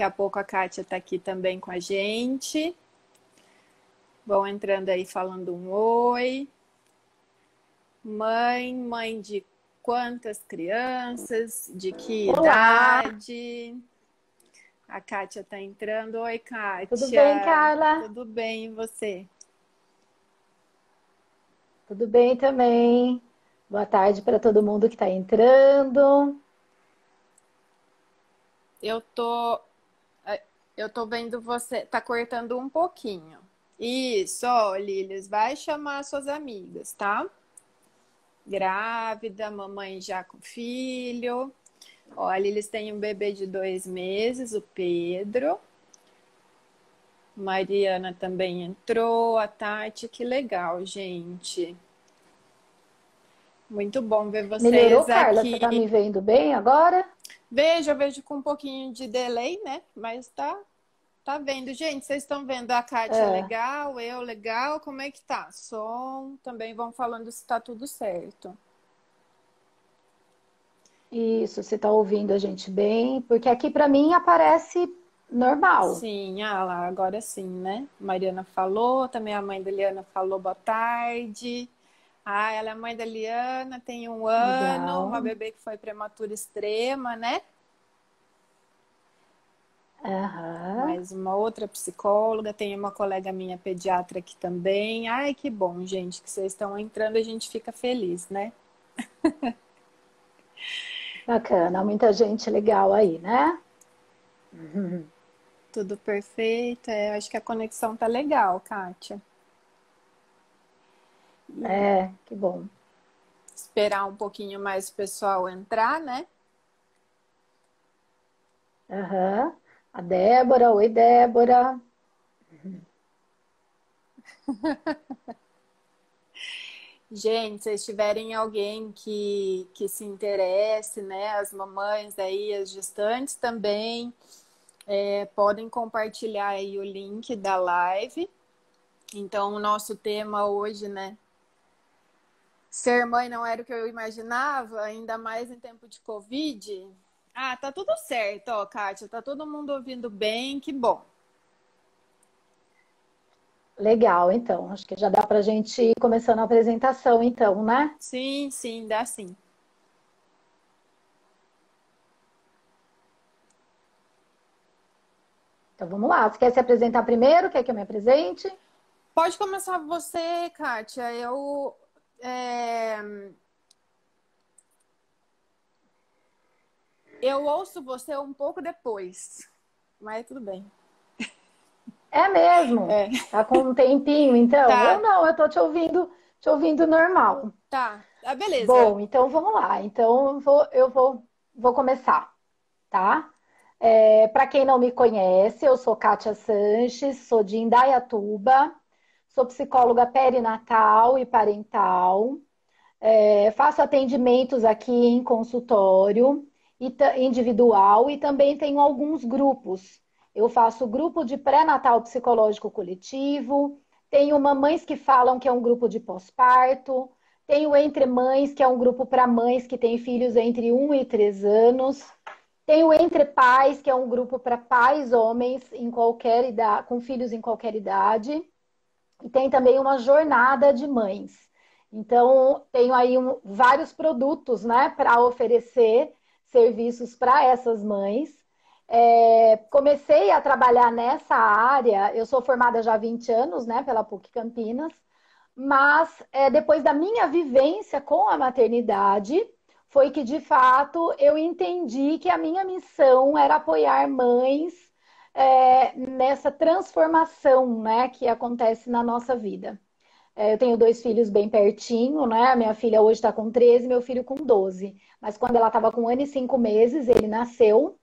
Daqui a pouco a Kátia está aqui também com a gente. Vão entrando aí falando um oi. Mãe, mãe de quantas crianças? De que Olá. idade? A Kátia está entrando. Oi, Kátia. Tudo bem, Carla? Tudo bem, e você? Tudo bem também. Boa tarde para todo mundo que está entrando. Eu tô eu tô vendo você tá cortando um pouquinho. Isso, ó, Lilis, vai chamar suas amigas, tá? Grávida, mamãe já com filho. Ó, a Lilis tem um bebê de dois meses, o Pedro. Mariana também entrou, a Tati, que legal, gente. Muito bom ver vocês Melhorou, aqui. Carla? Você tá me vendo bem agora? Vejo, eu vejo com um pouquinho de delay, né? Mas tá, tá vendo. Gente, vocês estão vendo a Kátia é. legal, eu legal, como é que tá? Som, também vão falando se tá tudo certo. Isso, você tá ouvindo a gente bem, porque aqui para mim aparece normal. Sim, ah lá, agora sim, né? Mariana falou, também a mãe da Liana falou boa tarde. Ah, ela é mãe da Liana, tem um ano, Legal. uma bebê que foi prematura extrema, né? Uhum. Mais uma outra psicóloga, tem uma colega minha pediatra aqui também. Ai, que bom, gente, que vocês estão entrando, a gente fica feliz, né? Bacana, muita gente legal aí, né? Uhum. Tudo perfeito, é, acho que a conexão tá legal, Kátia. É, que bom. Esperar um pouquinho mais o pessoal entrar, né? Aham. Uhum. A Débora, oi Débora. Gente, se tiverem alguém que, que se interesse, né? As mamães aí, as gestantes também, é, podem compartilhar aí o link da live. Então, o nosso tema hoje, né? Ser mãe não era o que eu imaginava, ainda mais em tempo de Covid. Ah, tá tudo certo, ó, Kátia, tá todo mundo ouvindo bem, que bom. Legal, então. Acho que já dá pra gente ir começando a apresentação, então, né? Sim, sim, dá sim. Então vamos lá. Você quer se apresentar primeiro? Quer que eu me apresente? Pode começar você, Kátia. Eu é... Eu ouço você um pouco depois, mas tudo bem. É mesmo? É. Tá com um tempinho, então? Tá. Eu não, eu tô te ouvindo, te ouvindo normal. Tá, ah, beleza. Bom, então vamos lá. Então eu vou, eu vou, vou começar, tá? É, Para quem não me conhece, eu sou Kátia Sanches, sou de Indaiatuba, Sou psicóloga perinatal e parental. É, faço atendimentos aqui em consultório individual e também tenho alguns grupos. Eu faço grupo de pré-natal psicológico coletivo, tenho Mamães que Falam, que é um grupo de pós-parto, tenho Entre Mães, que é um grupo para mães que têm filhos entre 1 e 3 anos, tenho Entre Pais, que é um grupo para pais homens em qualquer idade, com filhos em qualquer idade. E tem também uma jornada de mães. Então, tenho aí um, vários produtos né, para oferecer serviços para essas mães. É, comecei a trabalhar nessa área, eu sou formada já há 20 anos né, pela PUC Campinas, mas é, depois da minha vivência com a maternidade, foi que de fato eu entendi que a minha missão era apoiar mães é, nessa transformação né, que acontece na nossa vida. É, eu tenho dois filhos bem pertinho, né? Minha filha hoje está com 13, meu filho com 12. Mas quando ela estava com um ano e cinco meses, ele nasceu.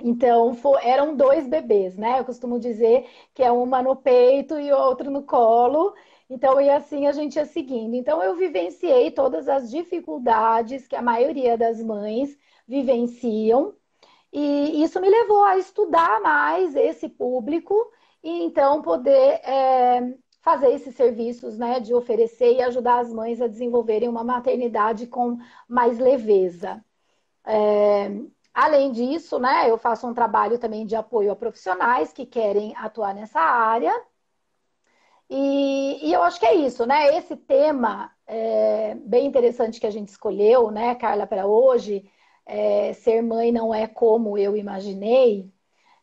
Então, for, eram dois bebês, né? Eu costumo dizer que é uma no peito e outro no colo. Então, e assim a gente ia seguindo. Então, eu vivenciei todas as dificuldades que a maioria das mães vivenciam e isso me levou a estudar mais esse público e então poder é, fazer esses serviços, né, de oferecer e ajudar as mães a desenvolverem uma maternidade com mais leveza. É, além disso, né, eu faço um trabalho também de apoio a profissionais que querem atuar nessa área. E, e eu acho que é isso, né? Esse tema é, bem interessante que a gente escolheu, né, Carla, para hoje, é, ser mãe não é como eu imaginei,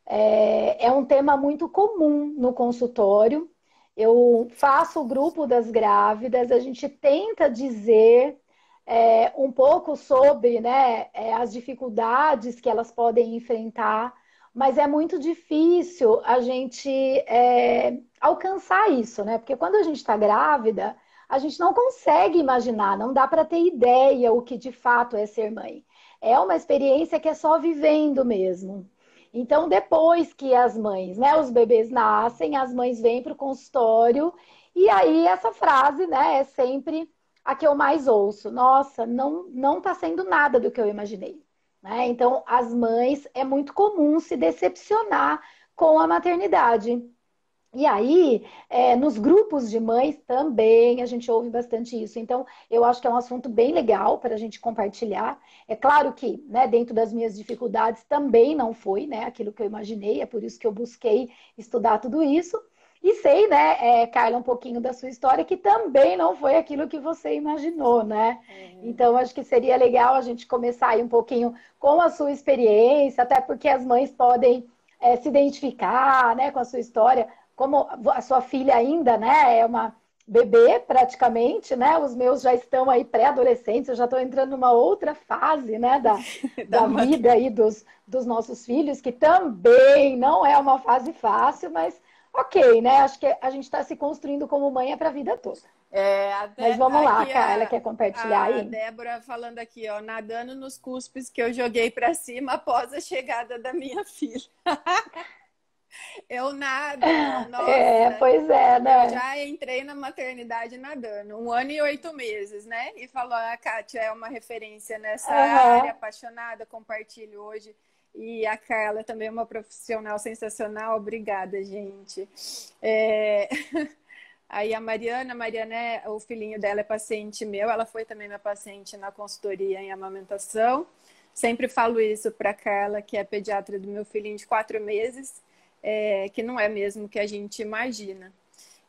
é, é um tema muito comum no consultório. Eu faço o grupo das grávidas, a gente tenta dizer é, um pouco sobre né, é, as dificuldades que elas podem enfrentar, mas é muito difícil a gente é, alcançar isso, né? Porque quando a gente está grávida, a gente não consegue imaginar, não dá para ter ideia o que de fato é ser mãe. É uma experiência que é só vivendo mesmo. Então, depois que as mães, né, os bebês nascem, as mães vêm para o consultório, e aí essa frase, né, é sempre a que eu mais ouço. Nossa, não não está sendo nada do que eu imaginei. Né? Então, as mães é muito comum se decepcionar com a maternidade. E aí, é, nos grupos de mães também a gente ouve bastante isso. Então, eu acho que é um assunto bem legal para a gente compartilhar. É claro que, né, dentro das minhas dificuldades, também não foi né, aquilo que eu imaginei, é por isso que eu busquei estudar tudo isso. E sei, né, é, Carla, um pouquinho da sua história, que também não foi aquilo que você imaginou, né? É. Então, acho que seria legal a gente começar aí um pouquinho com a sua experiência, até porque as mães podem é, se identificar, né, com a sua história. Como a sua filha ainda, né, é uma bebê praticamente, né? Os meus já estão aí pré-adolescentes, eu já estou entrando numa outra fase, né, da, da, da vida aí dos, dos nossos filhos, que também não é uma fase fácil, mas ok, né? Acho que a gente está se construindo como mãe é para a vida toda. É, Mas vamos lá, Carla, quer compartilhar a aí? A Débora falando aqui, ó, nadando nos cuspes que eu joguei para cima após a chegada da minha filha. eu nado, nossa. É, pois é, né? Eu já entrei na maternidade nadando, um ano e oito meses, né? E falou, a Kátia é uma referência nessa uhum. área, apaixonada, compartilho hoje e a Carla também é uma profissional sensacional. Obrigada, gente. É... Aí a Mariana, a Mariana, é... o filhinho dela é paciente meu, ela foi também minha paciente na consultoria em amamentação. Sempre falo isso para Carla, que é pediatra do meu filhinho de quatro meses, é... que não é mesmo que a gente imagina.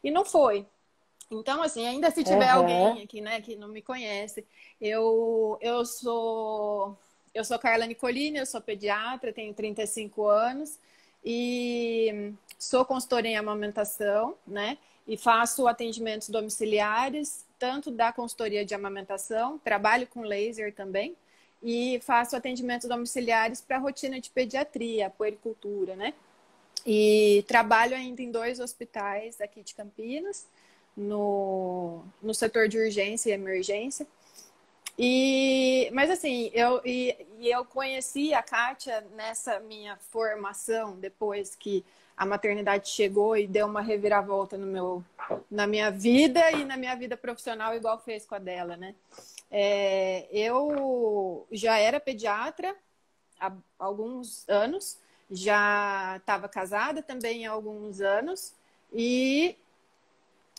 E não foi. Então, assim, ainda se tiver uhum. alguém aqui, né, que não me conhece, eu, eu sou eu sou Carla Nicolini, eu sou pediatra, tenho 35 anos e sou consultora em amamentação, né? E faço atendimentos domiciliares, tanto da consultoria de amamentação, trabalho com laser também, e faço atendimentos domiciliares para a rotina de pediatria, puericultura, né? E trabalho ainda em dois hospitais aqui de Campinas, no, no setor de urgência e emergência. E, mas assim, eu, e, e eu conheci a Kátia nessa minha formação, depois que a maternidade chegou e deu uma reviravolta no meu, na minha vida e na minha vida profissional, igual fez com a dela, né? É, eu já era pediatra há alguns anos, já estava casada também há alguns anos e,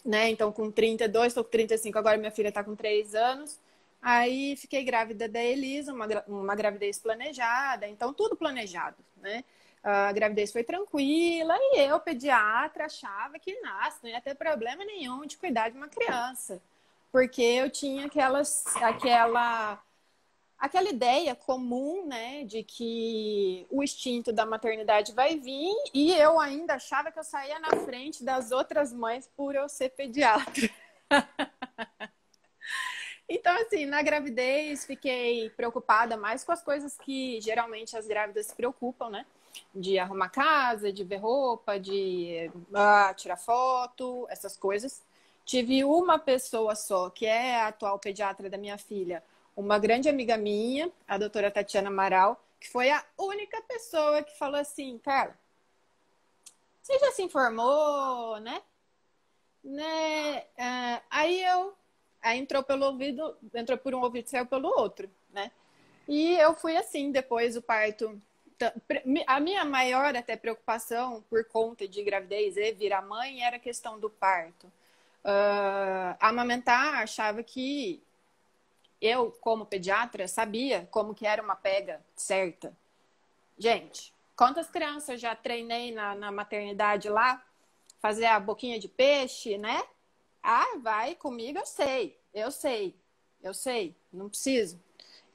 né, então com 32, estou com 35, agora minha filha está com 3 anos. Aí fiquei grávida da Elisa, uma, uma gravidez planejada, então tudo planejado, né? A gravidez foi tranquila e eu, pediatra, achava que nasce, não ia ter problema nenhum de cuidar de uma criança. Porque eu tinha aquelas, aquela, aquela ideia comum, né, de que o instinto da maternidade vai vir e eu ainda achava que eu saía na frente das outras mães por eu ser pediatra. Então, assim, na gravidez fiquei preocupada mais com as coisas que geralmente as grávidas se preocupam, né? De arrumar casa, de ver roupa, de ah, tirar foto, essas coisas. Tive uma pessoa só, que é a atual pediatra da minha filha, uma grande amiga minha, a doutora Tatiana Amaral, que foi a única pessoa que falou assim, Carla, você já se informou, né? né? Uh, aí eu Aí entrou pelo ouvido, entrou por um ouvido e saiu pelo outro, né? E eu fui assim, depois do parto. A minha maior até preocupação por conta de gravidez e virar mãe era a questão do parto. Uh, amamentar, achava que eu, como pediatra, sabia como que era uma pega certa. Gente, quantas crianças eu já treinei na, na maternidade lá? Fazer a boquinha de peixe, né? Ah, vai comigo, eu sei, eu sei, eu sei, não preciso.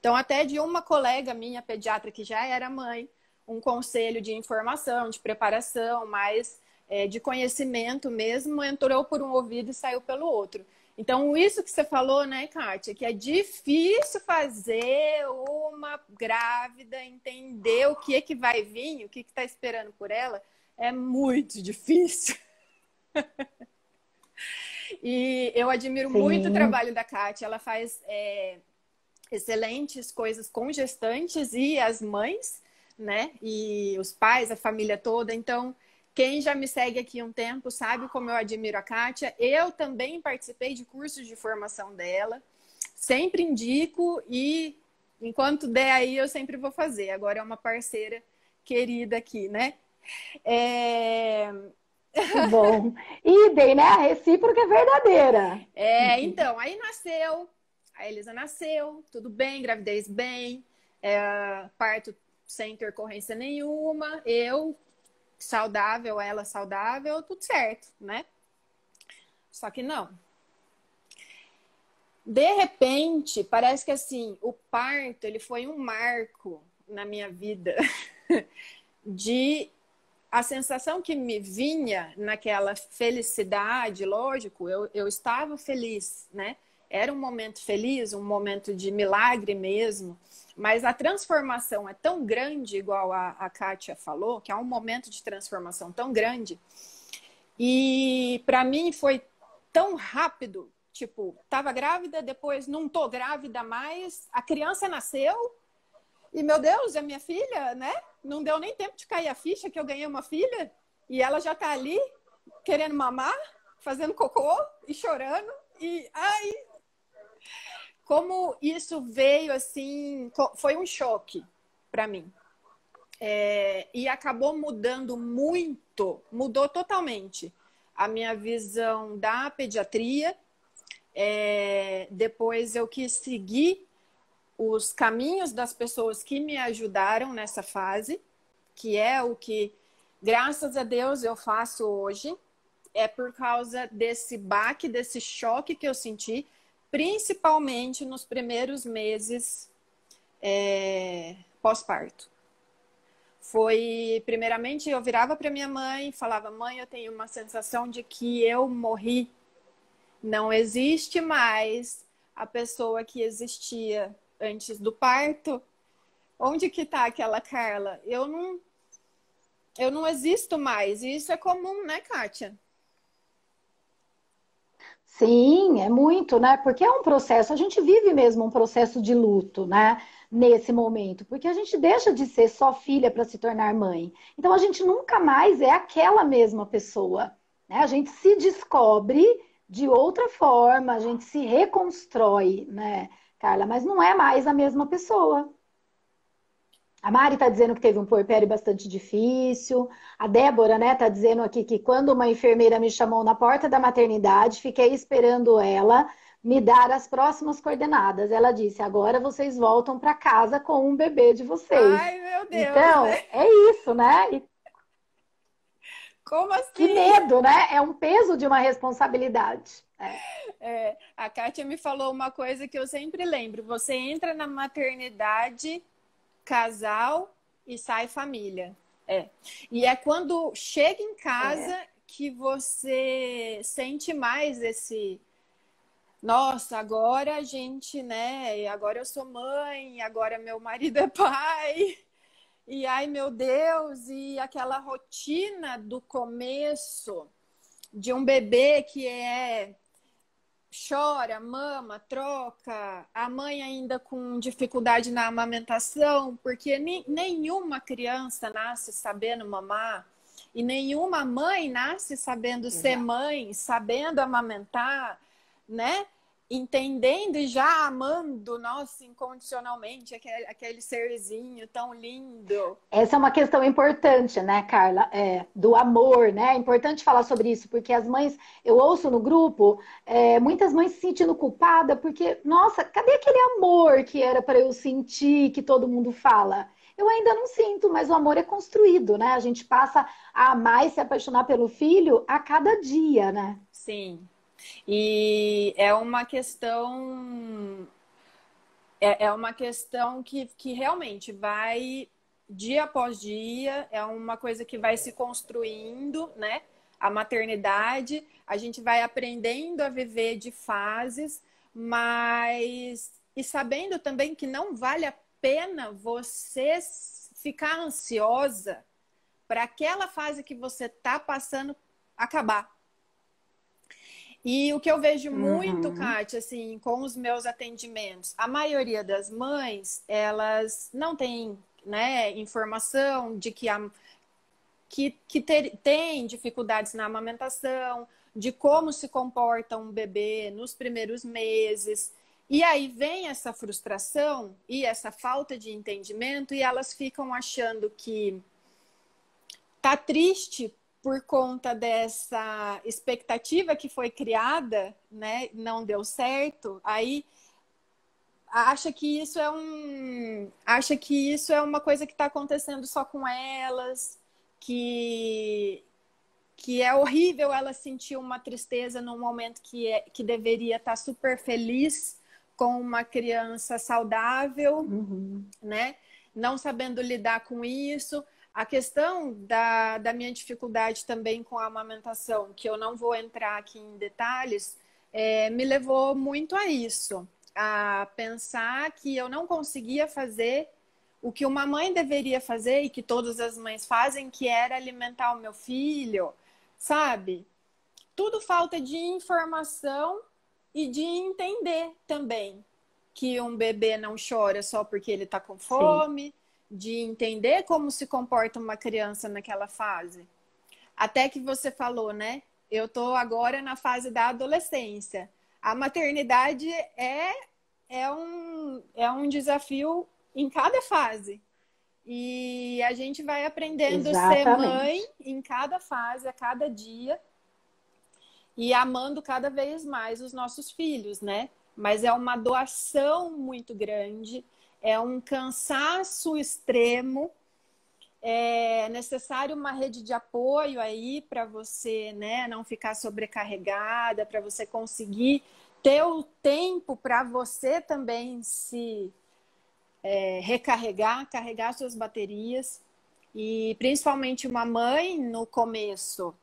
Então, até de uma colega minha, pediatra, que já era mãe, um conselho de informação, de preparação, mas é, de conhecimento mesmo, entrou por um ouvido e saiu pelo outro. Então, isso que você falou, né, Kátia, que é difícil fazer uma grávida entender o que é que vai vir, o que está esperando por ela, é muito difícil. e eu admiro Sim. muito o trabalho da Kátia, ela faz é, excelentes coisas com gestantes e as mães, né, e os pais, a família toda, então quem já me segue aqui um tempo sabe como eu admiro a Kátia. Eu também participei de cursos de formação dela. Sempre indico e enquanto der aí eu sempre vou fazer. Agora é uma parceira querida aqui, né? É... Bom. E bem, né? A recíproca é verdadeira. É, então, aí nasceu, a Elisa nasceu, tudo bem, gravidez bem, é, parto sem intercorrência nenhuma. Eu saudável, ela saudável, tudo certo, né? Só que não. De repente, parece que assim, o parto, ele foi um marco na minha vida de a sensação que me vinha naquela felicidade, lógico, eu, eu estava feliz, né? Era um momento feliz, um momento de milagre mesmo. Mas a transformação é tão grande, igual a, a Kátia falou, que é um momento de transformação tão grande. E para mim foi tão rápido. Tipo, tava grávida, depois não tô grávida mais, a criança nasceu. E meu Deus, é minha filha, né? Não deu nem tempo de cair a ficha que eu ganhei uma filha. E ela já tá ali querendo mamar, fazendo cocô e chorando. E ai, como isso veio assim, foi um choque para mim. É, e acabou mudando muito, mudou totalmente a minha visão da pediatria. É, depois eu quis seguir os caminhos das pessoas que me ajudaram nessa fase, que é o que, graças a Deus, eu faço hoje. É por causa desse baque, desse choque que eu senti principalmente nos primeiros meses é, pós-parto. Foi, primeiramente, eu virava para minha mãe e falava: Mãe, eu tenho uma sensação de que eu morri. Não existe mais a pessoa que existia antes do parto. Onde que está aquela Carla? Eu não, eu não existo mais. E isso é comum, né, Kátia? Sim, é muito, né? Porque é um processo, a gente vive mesmo um processo de luto, né? Nesse momento, porque a gente deixa de ser só filha para se tornar mãe. Então a gente nunca mais é aquela mesma pessoa, né? A gente se descobre de outra forma, a gente se reconstrói, né, Carla? Mas não é mais a mesma pessoa. A Mari está dizendo que teve um puerpério bastante difícil. A Débora, né, está dizendo aqui que quando uma enfermeira me chamou na porta da maternidade, fiquei esperando ela me dar as próximas coordenadas. Ela disse: agora vocês voltam para casa com um bebê de vocês. Ai, meu Deus! Então, né? é isso, né? E... Como assim? Que medo, né? É um peso de uma responsabilidade. É. É, a Kátia me falou uma coisa que eu sempre lembro: você entra na maternidade casal e sai família. É. E é quando chega em casa é. que você sente mais esse. Nossa, agora a gente, né? Agora eu sou mãe, agora meu marido é pai. E ai meu Deus, e aquela rotina do começo de um bebê que é chora, mama, troca, a mãe ainda com dificuldade na amamentação, porque nenhuma criança nasce sabendo mamar e nenhuma mãe nasce sabendo Exato. ser mãe, sabendo amamentar, né? Entendendo e já amando, nossa, incondicionalmente, aquele, aquele serzinho tão lindo. Essa é uma questão importante, né, Carla? É, do amor, né? É importante falar sobre isso, porque as mães, eu ouço no grupo, é, muitas mães se sentindo culpada, porque, nossa, cadê aquele amor que era para eu sentir, que todo mundo fala? eu ainda não sinto, mas o amor é construído, né? A gente passa a amar e se apaixonar pelo filho a cada dia, né? Sim. E é uma questão. É, é uma questão que, que realmente vai dia após dia, é uma coisa que vai se construindo, né? A maternidade, a gente vai aprendendo a viver de fases, mas e sabendo também que não vale a pena você ficar ansiosa para aquela fase que você está passando acabar. E o que eu vejo muito, uhum. Kátia, assim, com os meus atendimentos, a maioria das mães, elas não têm né, informação de que, a, que, que ter, tem dificuldades na amamentação, de como se comporta um bebê nos primeiros meses. E aí vem essa frustração e essa falta de entendimento e elas ficam achando que tá triste por conta dessa expectativa que foi criada, né, não deu certo. Aí acha que isso é um acha que isso é uma coisa que está acontecendo só com elas, que que é horrível ela sentir uma tristeza num momento que é, que deveria estar tá super feliz com uma criança saudável, uhum. né? Não sabendo lidar com isso. A questão da, da minha dificuldade também com a amamentação, que eu não vou entrar aqui em detalhes, é, me levou muito a isso, a pensar que eu não conseguia fazer o que uma mãe deveria fazer e que todas as mães fazem, que era alimentar o meu filho, sabe? Tudo falta de informação e de entender também que um bebê não chora só porque ele está com fome, Sim. De entender como se comporta uma criança naquela fase. Até que você falou, né? Eu estou agora na fase da adolescência. A maternidade é, é, um, é um desafio em cada fase. E a gente vai aprendendo a ser mãe em cada fase, a cada dia e amando cada vez mais os nossos filhos, né? Mas é uma doação muito grande, é um cansaço extremo, é necessário uma rede de apoio aí para você, né, não ficar sobrecarregada, para você conseguir ter o tempo para você também se é, recarregar, carregar suas baterias. E principalmente uma mãe no começo,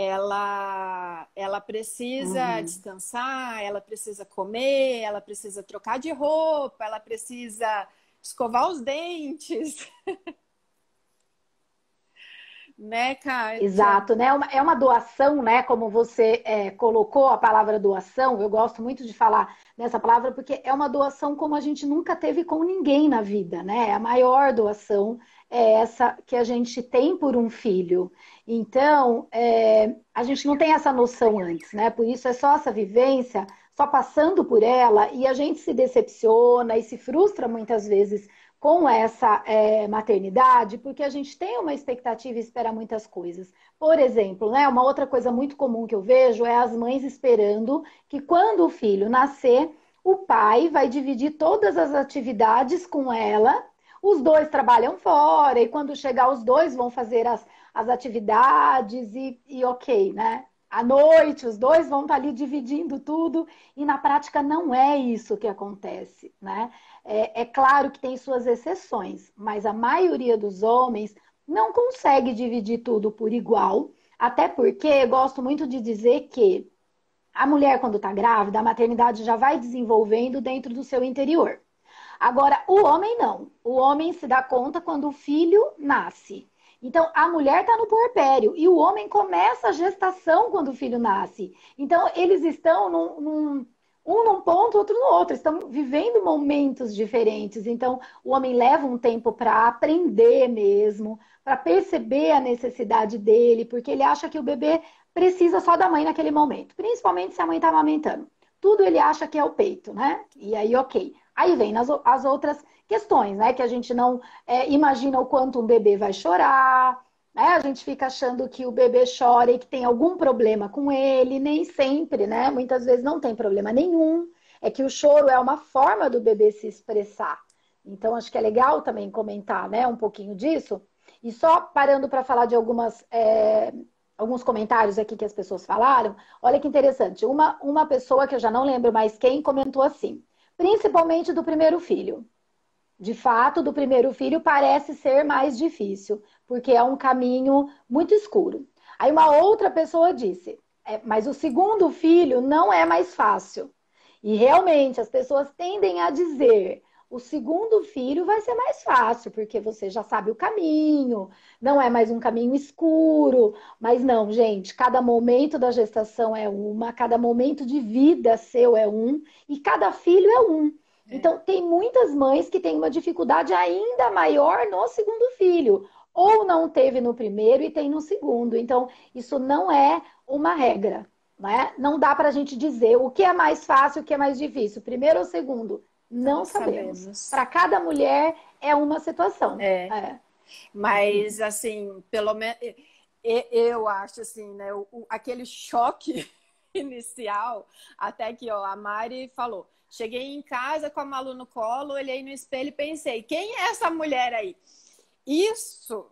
ela, ela precisa uhum. descansar, ela precisa comer, ela precisa trocar de roupa, ela precisa escovar os dentes. né, Caio? Exato, né? É uma doação, né? Como você é, colocou a palavra doação, eu gosto muito de falar nessa palavra porque é uma doação como a gente nunca teve com ninguém na vida, né? É a maior doação é essa que a gente tem por um filho. Então, é, a gente não tem essa noção antes, né? Por isso é só essa vivência, só passando por ela, e a gente se decepciona e se frustra muitas vezes com essa é, maternidade, porque a gente tem uma expectativa e espera muitas coisas. Por exemplo, né, uma outra coisa muito comum que eu vejo é as mães esperando que quando o filho nascer, o pai vai dividir todas as atividades com ela os dois trabalham fora, e quando chegar, os dois vão fazer as, as atividades, e, e ok, né? À noite, os dois vão estar ali dividindo tudo, e na prática não é isso que acontece, né? É, é claro que tem suas exceções, mas a maioria dos homens não consegue dividir tudo por igual, até porque gosto muito de dizer que a mulher, quando está grávida, a maternidade já vai desenvolvendo dentro do seu interior. Agora, o homem não. O homem se dá conta quando o filho nasce. Então, a mulher está no puerpério e o homem começa a gestação quando o filho nasce. Então, eles estão num, num, um num ponto, outro no outro, estão vivendo momentos diferentes. Então, o homem leva um tempo para aprender mesmo, para perceber a necessidade dele, porque ele acha que o bebê precisa só da mãe naquele momento, principalmente se a mãe está amamentando. Tudo ele acha que é o peito, né? E aí, ok. Aí vem as, as outras questões, né? Que a gente não é, imagina o quanto um bebê vai chorar, né? A gente fica achando que o bebê chora e que tem algum problema com ele, nem sempre, né? Muitas vezes não tem problema nenhum. É que o choro é uma forma do bebê se expressar. Então, acho que é legal também comentar né, um pouquinho disso. E só parando para falar de algumas, é, alguns comentários aqui que as pessoas falaram, olha que interessante. Uma, uma pessoa que eu já não lembro mais quem comentou assim, principalmente do primeiro filho. De fato, do primeiro filho parece ser mais difícil, porque é um caminho muito escuro. Aí uma outra pessoa disse, é, mas o segundo filho não é mais fácil. E realmente as pessoas tendem a dizer, o segundo filho vai ser mais fácil, porque você já sabe o caminho, não é mais um caminho escuro. Mas não, gente, cada momento da gestação é uma, cada momento de vida seu é um, e cada filho é um. É. Então, tem muitas mães que têm uma dificuldade ainda maior no segundo filho, ou não teve no primeiro e tem no segundo. Então, isso não é uma regra. Né? Não dá para a gente dizer o que é mais fácil, o que é mais difícil, primeiro ou segundo. Não, não sabemos. sabemos. Para cada mulher é uma situação. É. é. Mas, assim, pelo menos eu acho assim, né? O, aquele choque inicial, até que ó, a Mari falou. Cheguei em casa com a Malu no colo, olhei no espelho e pensei, quem é essa mulher aí? Isso,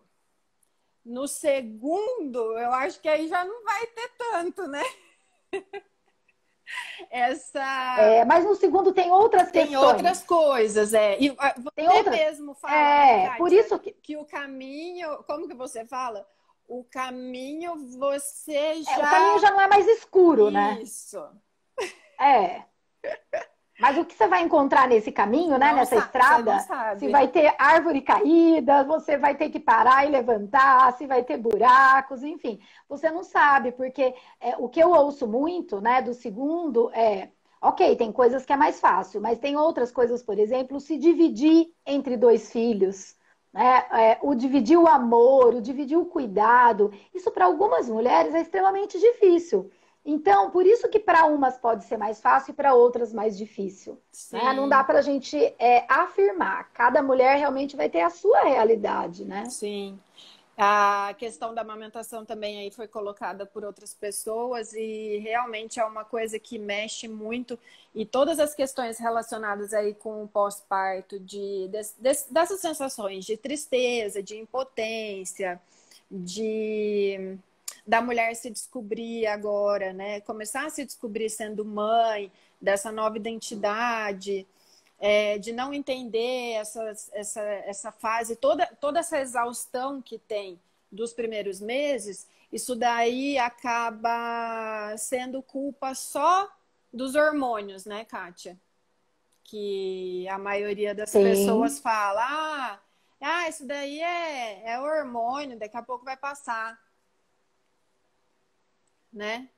no segundo, eu acho que aí já não vai ter tanto, né? essa. É, mas no segundo tem outras tem questões. Tem outras coisas, é. E ah, você tem outras... mesmo fala, é, por isso que... que o caminho, como que você fala? O caminho você já. É, o caminho já não é mais escuro, isso. né? Isso. É. Mas o que você vai encontrar nesse caminho, né? Não nessa sabe, estrada, se vai ter árvore caída, você vai ter que parar e levantar, se vai ter buracos, enfim. Você não sabe, porque é, o que eu ouço muito, né, do segundo é. Ok, tem coisas que é mais fácil, mas tem outras coisas, por exemplo, se dividir entre dois filhos, né? É, o dividir o amor, o dividir o cuidado. Isso para algumas mulheres é extremamente difícil. Então, por isso que para umas pode ser mais fácil e para outras mais difícil. Né? Não dá para a gente é, afirmar. Cada mulher realmente vai ter a sua realidade, né? Sim. A questão da amamentação também aí foi colocada por outras pessoas e realmente é uma coisa que mexe muito e todas as questões relacionadas aí com o pós-parto, de, de, dessas sensações de tristeza, de impotência, de da mulher se descobrir agora, né? Começar a se descobrir sendo mãe, dessa nova identidade, é, de não entender essa, essa, essa fase, toda, toda essa exaustão que tem dos primeiros meses, isso daí acaba sendo culpa só dos hormônios, né, Kátia? Que a maioria das Sim. pessoas fala, ah, ah, isso daí é, é hormônio, daqui a pouco vai passar né?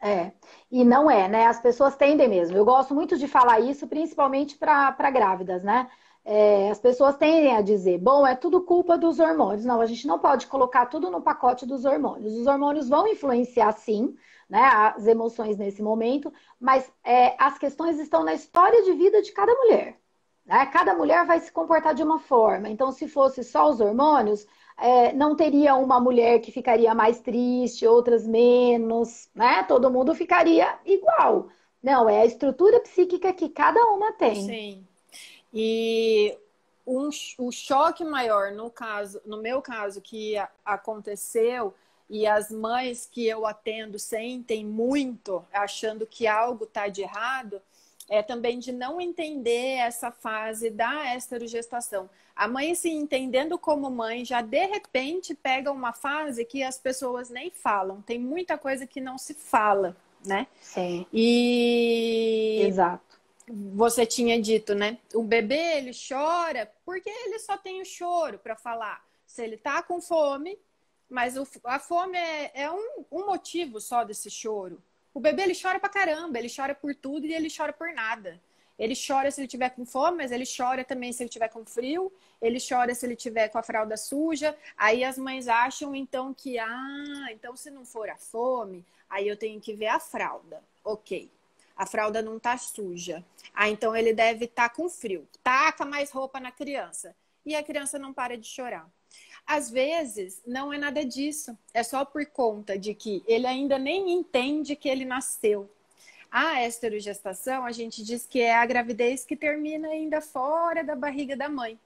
É, e não é, né? As pessoas tendem mesmo. Eu gosto muito de falar isso, principalmente para grávidas, né? É, as pessoas tendem a dizer, bom, é tudo culpa dos hormônios. Não, a gente não pode colocar tudo no pacote dos hormônios. Os hormônios vão influenciar, sim, né, as emoções nesse momento, mas é, as questões estão na história de vida de cada mulher. Né? Cada mulher vai se comportar de uma forma. Então, se fosse só os hormônios, é, não teria uma mulher que ficaria mais triste, outras menos, né? Todo mundo ficaria igual. Não, é a estrutura psíquica que cada uma tem. Sim. E um, o choque maior, no caso, no meu caso, que aconteceu, e as mães que eu atendo sentem muito, achando que algo está de errado, é também de não entender essa fase da esterogestação. A mãe se entendendo como mãe já de repente pega uma fase que as pessoas nem falam. Tem muita coisa que não se fala, né? Sim. E exato. Você tinha dito, né? O bebê ele chora porque ele só tem o choro para falar. Se ele tá com fome, mas o, a fome é, é um, um motivo só desse choro. O bebê ele chora pra caramba, ele chora por tudo e ele chora por nada. Ele chora se ele tiver com fome, mas ele chora também se ele tiver com frio. Ele chora se ele tiver com a fralda suja. Aí as mães acham então que, ah, então se não for a fome, aí eu tenho que ver a fralda. Ok. A fralda não tá suja. Ah, então ele deve estar tá com frio. Taca mais roupa na criança. E a criança não para de chorar. Às vezes, não é nada disso. É só por conta de que ele ainda nem entende que ele nasceu. A esterogestação, a gente diz que é a gravidez que termina ainda fora da barriga da mãe.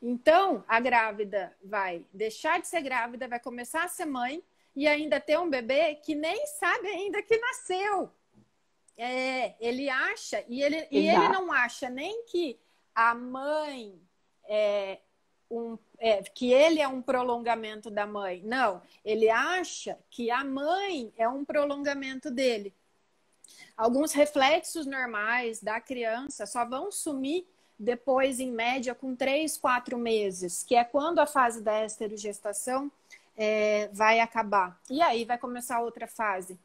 Então, a grávida vai deixar de ser grávida, vai começar a ser mãe e ainda ter um bebê que nem sabe ainda que nasceu. É, ele acha, e ele, e ele não acha nem que a mãe é um, é, que ele é um prolongamento da mãe. Não, ele acha que a mãe é um prolongamento dele. Alguns reflexos normais da criança só vão sumir depois, em média, com três, quatro meses, que é quando a fase da esterogestação é, vai acabar. E aí vai começar outra fase.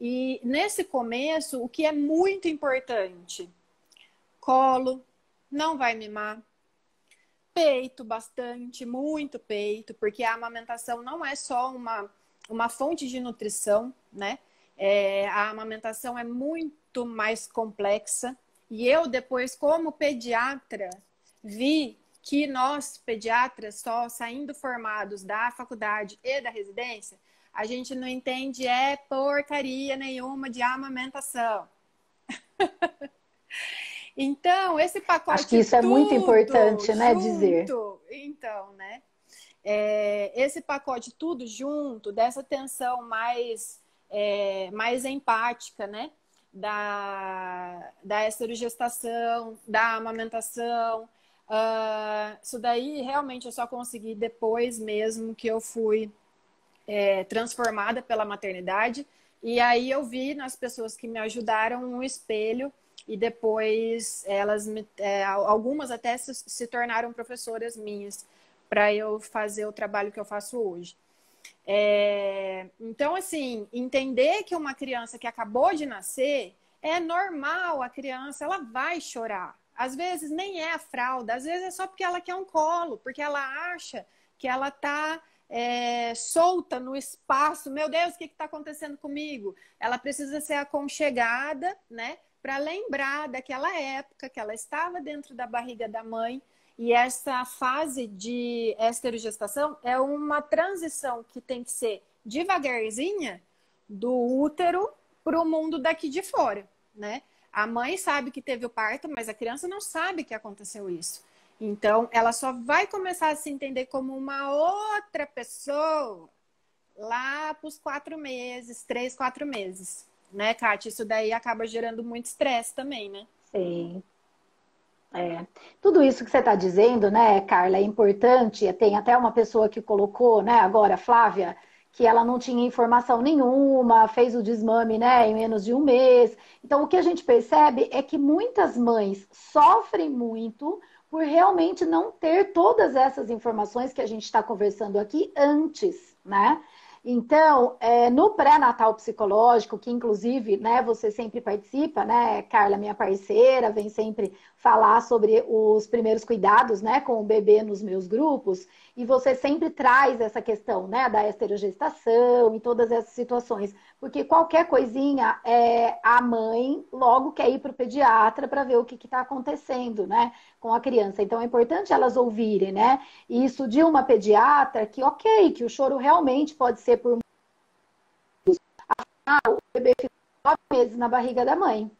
E nesse começo, o que é muito importante? Colo, não vai mimar. Peito bastante, muito peito, porque a amamentação não é só uma, uma fonte de nutrição, né? É, a amamentação é muito mais complexa. E eu, depois, como pediatra, vi que nós, pediatras, só saindo formados da faculdade e da residência, a gente não entende é porcaria nenhuma de amamentação. então, esse pacote. Acho que isso é muito importante, né, junto, dizer. Então, né? É, esse pacote tudo junto, dessa tensão mais é, mais empática, né? Da, da esterogestação, da amamentação. Uh, isso daí realmente eu só consegui depois mesmo que eu fui é, transformada pela maternidade. E aí eu vi nas pessoas que me ajudaram um espelho e depois elas me, é, algumas até se, se tornaram professoras minhas para eu fazer o trabalho que eu faço hoje. É, então, assim, entender que uma criança que acabou de nascer é normal, a criança ela vai chorar. Às vezes nem é a fralda, às vezes é só porque ela quer um colo, porque ela acha que ela está é, solta no espaço. Meu Deus, o que está acontecendo comigo? Ela precisa ser aconchegada, né? Para lembrar daquela época que ela estava dentro da barriga da mãe e essa fase de esterogestação é uma transição que tem que ser devagarzinha do útero para o mundo daqui de fora, né? A mãe sabe que teve o parto, mas a criança não sabe que aconteceu isso. Então, ela só vai começar a se entender como uma outra pessoa lá para os quatro meses, três, quatro meses, né, Kátia? Isso daí acaba gerando muito estresse também, né? Sim. É. Tudo isso que você está dizendo, né, Carla, é importante. Tem até uma pessoa que colocou, né, agora, Flávia, que ela não tinha informação nenhuma, fez o desmame, né, em menos de um mês. Então, o que a gente percebe é que muitas mães sofrem muito por realmente não ter todas essas informações que a gente está conversando aqui antes, né? Então, é, no pré-natal psicológico, que inclusive, né, você sempre participa, né, Carla, minha parceira, vem sempre falar sobre os primeiros cuidados, né, com o bebê nos meus grupos, e você sempre traz essa questão, né, da esterogestação e todas essas situações, porque qualquer coisinha, é, a mãe logo quer ir para o pediatra para ver o que está acontecendo, né, com a criança. Então, é importante elas ouvirem, né, isso de uma pediatra, que ok, que o choro realmente pode ser por o bebê fica nove meses na barriga da mãe.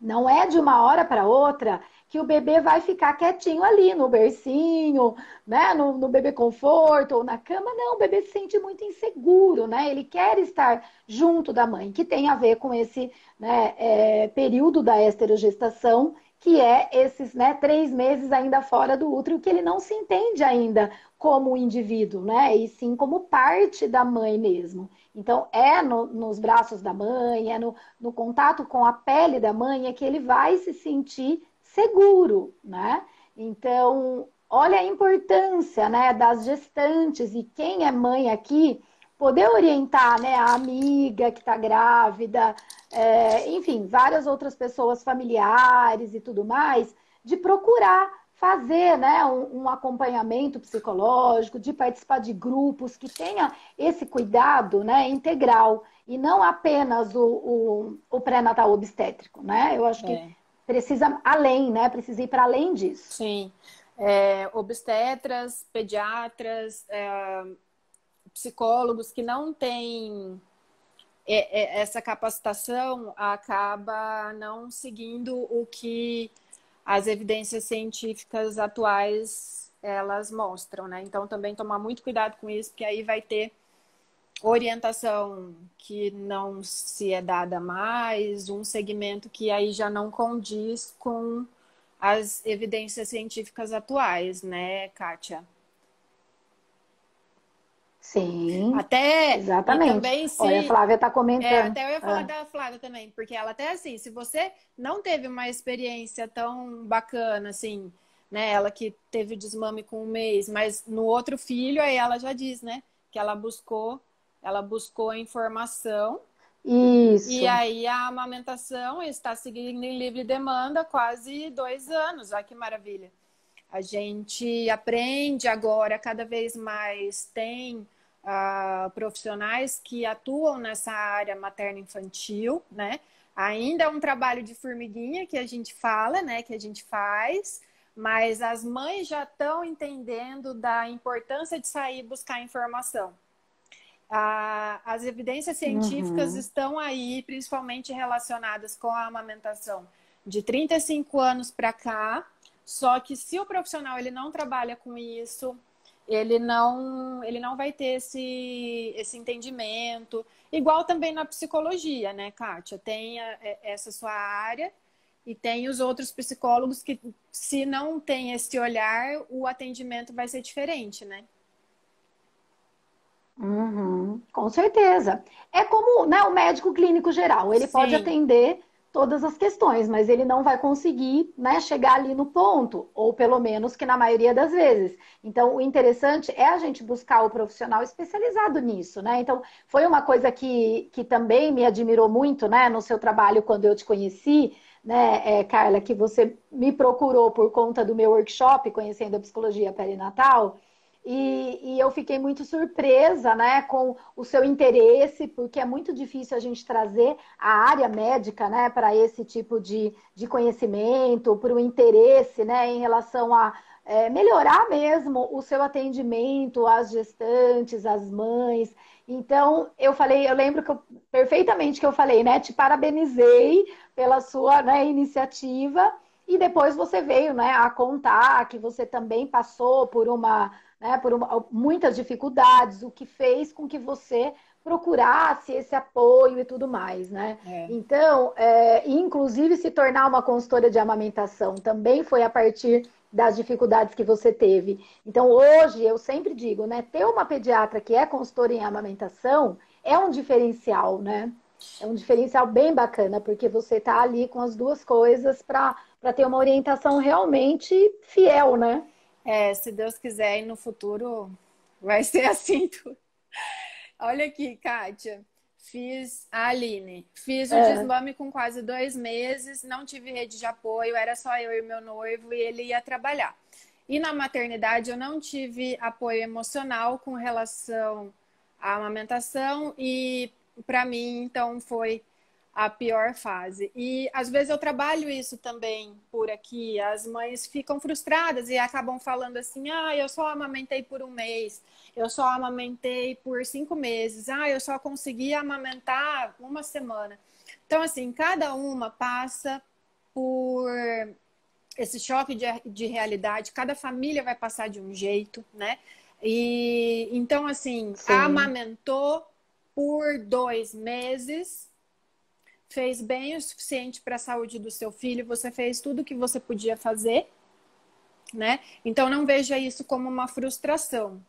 Não é de uma hora para outra que o bebê vai ficar quietinho ali no bercinho, né? No, no, bebê conforto ou na cama. Não, o bebê se sente muito inseguro, né? Ele quer estar junto da mãe, que tem a ver com esse né, é, período da esterogestação, que é esses né, três meses ainda fora do útero, que ele não se entende ainda como indivíduo, né? E sim como parte da mãe mesmo. Então, é no, nos braços da mãe, é no, no contato com a pele da mãe, é que ele vai se sentir seguro, né? Então, olha a importância, né, das gestantes e quem é mãe aqui poder orientar, né, a amiga que está grávida, é, enfim, várias outras pessoas familiares e tudo mais, de procurar fazer, né, um, um acompanhamento psicológico, de participar de grupos que tenha esse cuidado, né, integral e não apenas o, o, o pré-natal obstétrico, né? Eu acho é. que precisa além, né? Precisa ir para além disso. Sim. É, obstetras, pediatras, é, psicólogos que não têm é, é, essa capacitação acaba não seguindo o que as evidências científicas atuais elas mostram, né? Então também tomar muito cuidado com isso, porque aí vai ter orientação que não se é dada mais, um segmento que aí já não condiz com as evidências científicas atuais, né, Kátia? Sim. Até exatamente. também se, Olha, a Flávia está comentando. É, até eu ia falar ah. da Flávia também, porque ela até assim, se você não teve uma experiência tão bacana assim, né? Ela que teve desmame com um mês, mas no outro filho, aí ela já diz, né? Que ela buscou, ela buscou a informação. Isso. E aí a amamentação está seguindo em livre demanda quase dois anos. Olha que maravilha. A gente aprende agora cada vez mais, tem uh, profissionais que atuam nessa área materno-infantil, né? Ainda é um trabalho de formiguinha que a gente fala, né? Que a gente faz, mas as mães já estão entendendo da importância de sair buscar informação. Ah, as evidências científicas uhum. estão aí, principalmente relacionadas com a amamentação de 35 anos para cá. Só que se o profissional ele não trabalha com isso, ele não, ele não vai ter esse, esse entendimento. Igual também na psicologia, né, Kátia? Tem a, é, essa sua área e tem os outros psicólogos que, se não tem esse olhar, o atendimento vai ser diferente, né? Uhum, com certeza. É como né, o médico clínico geral, ele Sim. pode atender todas as questões, mas ele não vai conseguir né, chegar ali no ponto, ou pelo menos que na maioria das vezes. Então, o interessante é a gente buscar o profissional especializado nisso, né? Então, foi uma coisa que, que também me admirou muito, né, no seu trabalho quando eu te conheci, né, é, Carla, que você me procurou por conta do meu workshop, conhecendo a psicologia perinatal. E, e, eu fiquei muito surpresa né, com o seu interesse, porque é muito difícil a gente trazer a área médica né, para esse tipo de, de conhecimento, para o interesse né, em relação a é, melhorar mesmo o seu atendimento às gestantes, às mães. Então, eu falei, eu lembro que eu, perfeitamente que eu falei, né? Te parabenizei pela sua né, iniciativa. E depois você veio né, a contar que você também passou por uma né, por uma, muitas dificuldades, o que fez com que você procurasse esse apoio e tudo mais, né? É. Então, é, inclusive se tornar uma consultora de amamentação também foi a partir das dificuldades que você teve. Então, hoje eu sempre digo, né, ter uma pediatra que é consultora em amamentação é um diferencial, né? É um diferencial bem bacana, porque você está ali com as duas coisas para ter uma orientação realmente fiel, né? É, se Deus quiser, e no futuro vai ser assim tudo. Olha aqui, Kátia. Fiz a Aline. Fiz o é. desmame com quase dois meses, não tive rede de apoio, era só eu e meu noivo e ele ia trabalhar. E na maternidade eu não tive apoio emocional com relação à amamentação e para mim então foi a pior fase. E às vezes eu trabalho isso também por aqui. As mães ficam frustradas e acabam falando assim: ah, eu só amamentei por um mês, eu só amamentei por cinco meses, ah, eu só consegui amamentar uma semana. Então, assim, cada uma passa por esse choque de, de realidade, cada família vai passar de um jeito, né? E então, assim, Sim. amamentou por dois meses fez bem o suficiente para a saúde do seu filho, você fez tudo o que você podia fazer, né? Então não veja isso como uma frustração.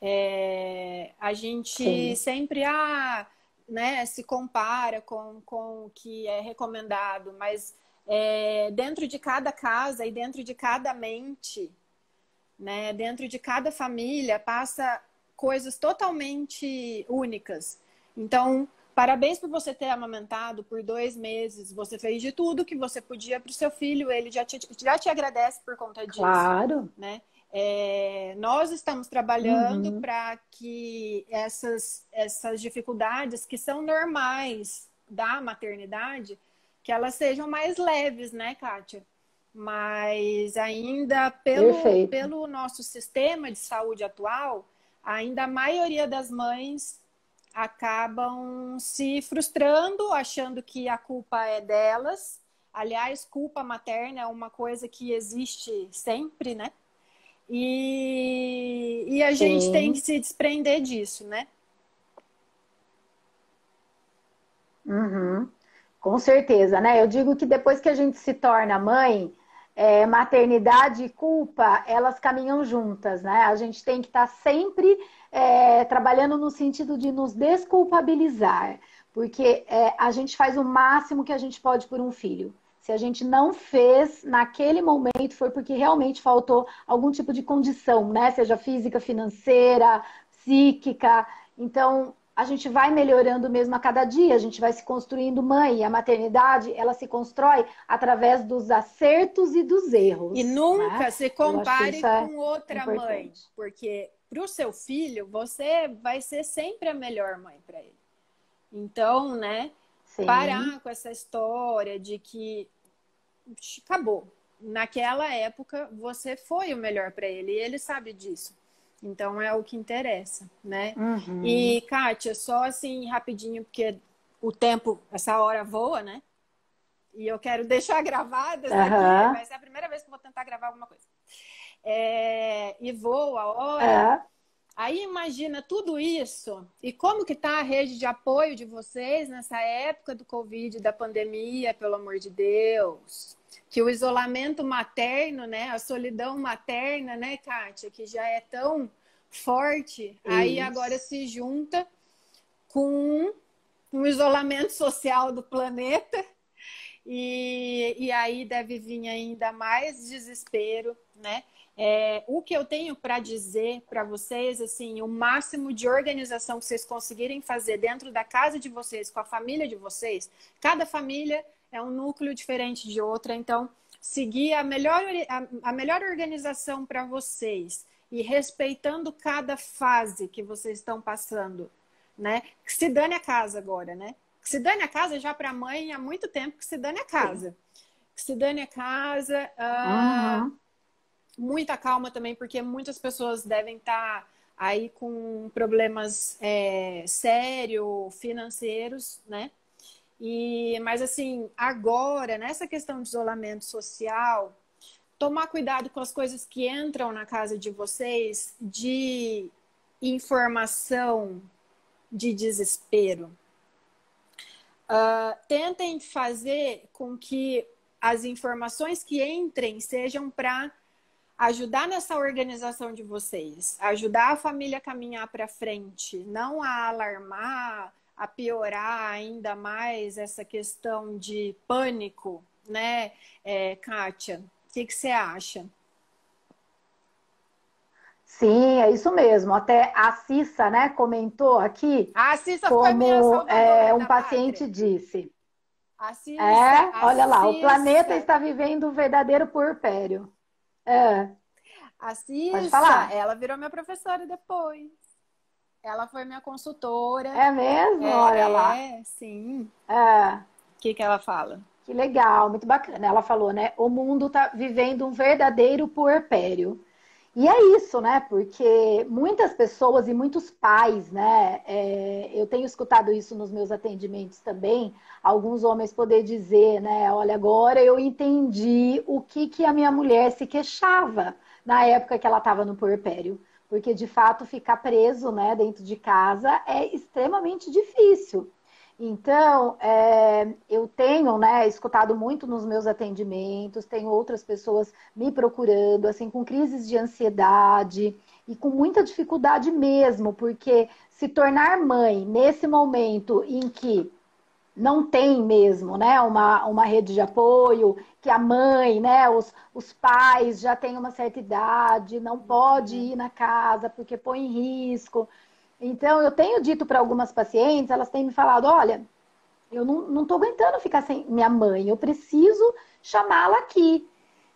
É, a gente Sim. sempre ah, né, se compara com, com o que é recomendado, mas é, dentro de cada casa e dentro de cada mente, né, dentro de cada família, passa coisas totalmente únicas. Então, Parabéns por você ter amamentado por dois meses. Você fez de tudo que você podia para o seu filho. Ele já te, já te agradece por conta disso. Claro. Né? É, nós estamos trabalhando uhum. para que essas, essas dificuldades que são normais da maternidade, que elas sejam mais leves, né, Kátia? Mas ainda pelo, pelo nosso sistema de saúde atual, ainda a maioria das mães acabam se frustrando, achando que a culpa é delas. Aliás, culpa materna é uma coisa que existe sempre, né? E, e a Sim. gente tem que se desprender disso, né? Uhum. Com certeza, né? Eu digo que depois que a gente se torna mãe, é, maternidade e culpa, elas caminham juntas, né? A gente tem que estar tá sempre é, trabalhando no sentido de nos desculpabilizar, porque é, a gente faz o máximo que a gente pode por um filho. Se a gente não fez naquele momento, foi porque realmente faltou algum tipo de condição, né? Seja física, financeira, psíquica. Então, a gente vai melhorando mesmo a cada dia, a gente vai se construindo mãe. E a maternidade, ela se constrói através dos acertos e dos erros. E nunca né? se compare é com outra mãe, porque para o seu filho, você vai ser sempre a melhor mãe para ele. Então, né, Sim. parar com essa história de que acabou. Naquela época, você foi o melhor para ele e ele sabe disso. Então é o que interessa, né? Uhum. E, Kátia, só assim, rapidinho, porque o tempo, essa hora voa, né? E eu quero deixar gravada uhum. aqui, vai ser a primeira vez que eu vou tentar gravar alguma coisa. É, e voa a hora. Uhum. Aí imagina tudo isso e como que está a rede de apoio de vocês nessa época do Covid, da pandemia, pelo amor de Deus que o isolamento materno, né, a solidão materna, né, Kátia, que já é tão forte, Isso. aí agora se junta com um isolamento social do planeta e, e aí deve vir ainda mais desespero, né? É, o que eu tenho para dizer para vocês, assim, o máximo de organização que vocês conseguirem fazer dentro da casa de vocês, com a família de vocês, cada família é um núcleo diferente de outra, então seguir a melhor, a, a melhor organização para vocês e respeitando cada fase que vocês estão passando, né? Que se dane a casa agora, né? Que se dane a casa já para a mãe há muito tempo que se dane a casa. Que se dane a casa. Uh, uhum. Muita calma também, porque muitas pessoas devem estar aí com problemas é, sérios, financeiros, né? E, mas assim, agora, nessa questão de isolamento social, tomar cuidado com as coisas que entram na casa de vocês de informação de desespero. Uh, tentem fazer com que as informações que entrem sejam para ajudar nessa organização de vocês, ajudar a família a caminhar para frente, não a alarmar, a piorar ainda mais essa questão de pânico, né, é, Kátia? O que, que você acha? Sim, é isso mesmo. Até a Cissa, né, comentou aqui. A Cissa como, é, um paciente pátria. disse. A Cissa, é, a olha lá, o planeta está vivendo um verdadeiro porpério. É. A Cissa, ela virou minha professora depois. Ela foi minha consultora. É mesmo? É, Olha lá. É, sim. É. O que, que ela fala? Que legal, muito bacana. Ela falou, né? O mundo está vivendo um verdadeiro puerpério. E é isso, né? Porque muitas pessoas e muitos pais, né? É, eu tenho escutado isso nos meus atendimentos também. Alguns homens poder dizer, né? Olha, agora eu entendi o que, que a minha mulher se queixava na época que ela estava no puerpério porque de fato ficar preso né, dentro de casa é extremamente difícil. Então, é, eu tenho né, escutado muito nos meus atendimentos, tenho outras pessoas me procurando, assim, com crises de ansiedade e com muita dificuldade mesmo, porque se tornar mãe nesse momento em que não tem mesmo, né, uma, uma rede de apoio, que a mãe, né, os, os pais já têm uma certa idade, não pode ir na casa porque põe em risco. Então, eu tenho dito para algumas pacientes, elas têm me falado, olha, eu não estou aguentando ficar sem minha mãe, eu preciso chamá-la aqui.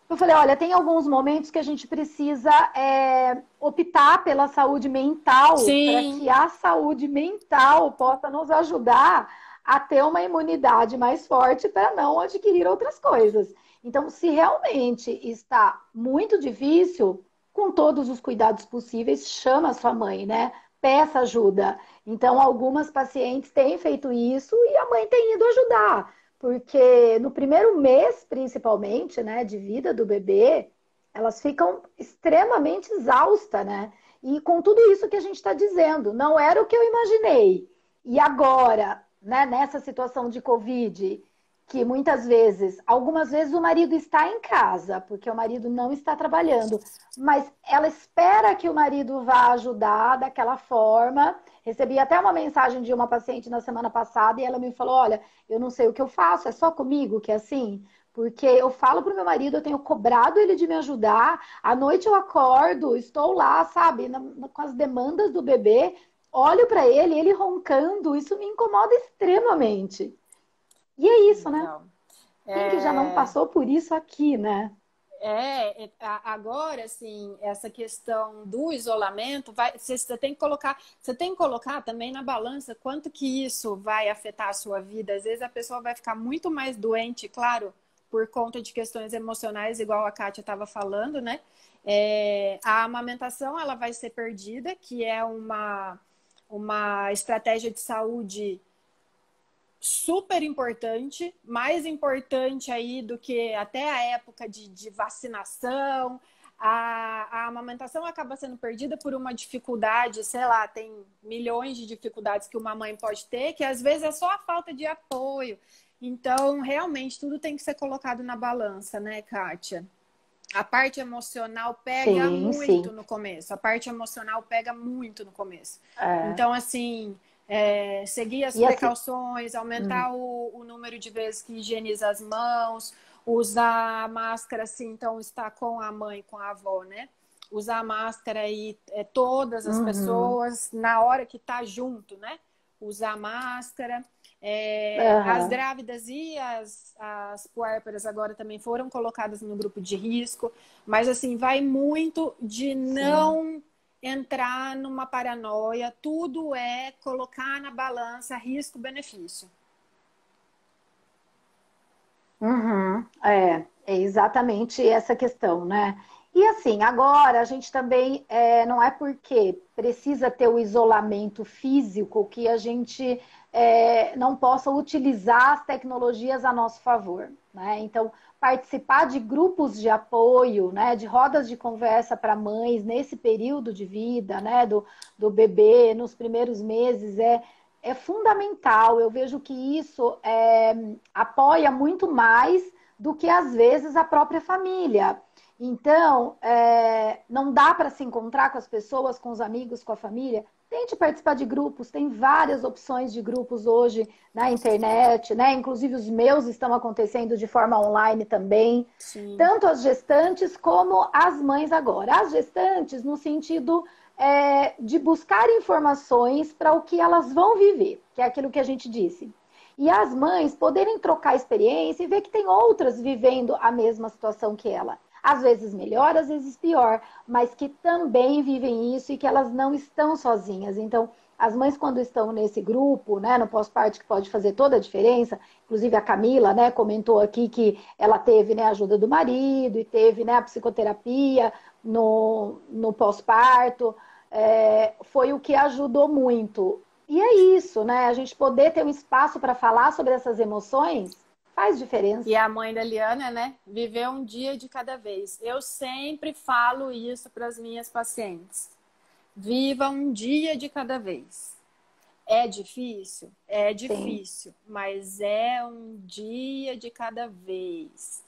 Eu falei, olha, tem alguns momentos que a gente precisa é, optar pela saúde mental, para que a saúde mental possa nos ajudar a ter uma imunidade mais forte para não adquirir outras coisas. Então, se realmente está muito difícil, com todos os cuidados possíveis, chama a sua mãe, né? Peça ajuda. Então, algumas pacientes têm feito isso e a mãe tem ido ajudar, porque no primeiro mês, principalmente, né, de vida do bebê, elas ficam extremamente exaustas, né? E com tudo isso que a gente está dizendo, não era o que eu imaginei. E agora, né, nessa situação de Covid, que muitas vezes, algumas vezes o marido está em casa, porque o marido não está trabalhando, mas ela espera que o marido vá ajudar daquela forma. Recebi até uma mensagem de uma paciente na semana passada e ela me falou: Olha, eu não sei o que eu faço, é só comigo que é assim? Porque eu falo pro meu marido, eu tenho cobrado ele de me ajudar. À noite eu acordo, estou lá, sabe, na, com as demandas do bebê, olho para ele, ele roncando, isso me incomoda extremamente. E é isso, né? Então, Quem é... que já não é. passou por isso aqui, né? É, é agora, assim, essa questão do isolamento, vai, você tem que colocar, você tem que colocar também na balança quanto que isso vai afetar a sua vida. Às vezes a pessoa vai ficar muito mais doente, claro, por conta de questões emocionais, igual a Kátia estava falando, né? É, a amamentação ela vai ser perdida, que é uma, uma estratégia de saúde super importante, mais importante aí do que até a época de, de vacinação. A, a, amamentação acaba sendo perdida por uma dificuldade, sei lá, tem milhões de dificuldades que uma mãe pode ter, que às vezes é só a falta de apoio. Então, realmente, tudo tem que ser colocado na balança, né, Kátia? A parte emocional pega sim, muito sim. no começo. A parte emocional pega muito no começo. É. Então, assim, é, seguir as e precauções, assim... aumentar hum. o, o, número de vezes que higieniza as mãos, usar máscara se então está com a mãe, com a avó, né? Usar máscara aí é, todas as uhum. pessoas na hora que está junto, né? Usar máscara. É, uhum. As grávidas e as, as puérperas agora também foram colocadas no grupo de risco, mas assim, vai muito de não Sim entrar numa paranoia, tudo é colocar na balança risco-benefício. Uhum, é, é exatamente essa questão, né? E assim, agora a gente também é, não é porque precisa ter o isolamento físico que a gente é, não possa utilizar as tecnologias a nosso favor. Né? Então, participar de grupos de apoio, né, de rodas de conversa para mães nesse período de vida, né, do, do bebê, nos primeiros meses, é, é fundamental. Eu vejo que isso é, apoia muito mais do que, às vezes, a própria família. Então, é, não dá para se encontrar com as pessoas, com os amigos, com a família Tente participar de grupos, tem várias opções de grupos hoje na internet, né? Inclusive os meus estão acontecendo de forma online também. Sim. Tanto as gestantes como as mães agora. As gestantes no sentido é, de buscar informações para o que elas vão viver, que é aquilo que a gente disse. E as mães poderem trocar experiência e ver que tem outras vivendo a mesma situação que ela às vezes melhor, às vezes pior, mas que também vivem isso e que elas não estão sozinhas. Então, as mães quando estão nesse grupo, né, no pós-parto, que pode fazer toda a diferença, inclusive a Camila, né, comentou aqui que ela teve, né, a ajuda do marido e teve, né, a psicoterapia no, no pós-parto, é, foi o que ajudou muito. E é isso, né, a gente poder ter um espaço para falar sobre essas emoções Faz diferença. E a mãe da Liana, né? Viver um dia de cada vez. Eu sempre falo isso para as minhas pacientes. Viva um dia de cada vez. É difícil? É difícil, Sim. mas é um dia de cada vez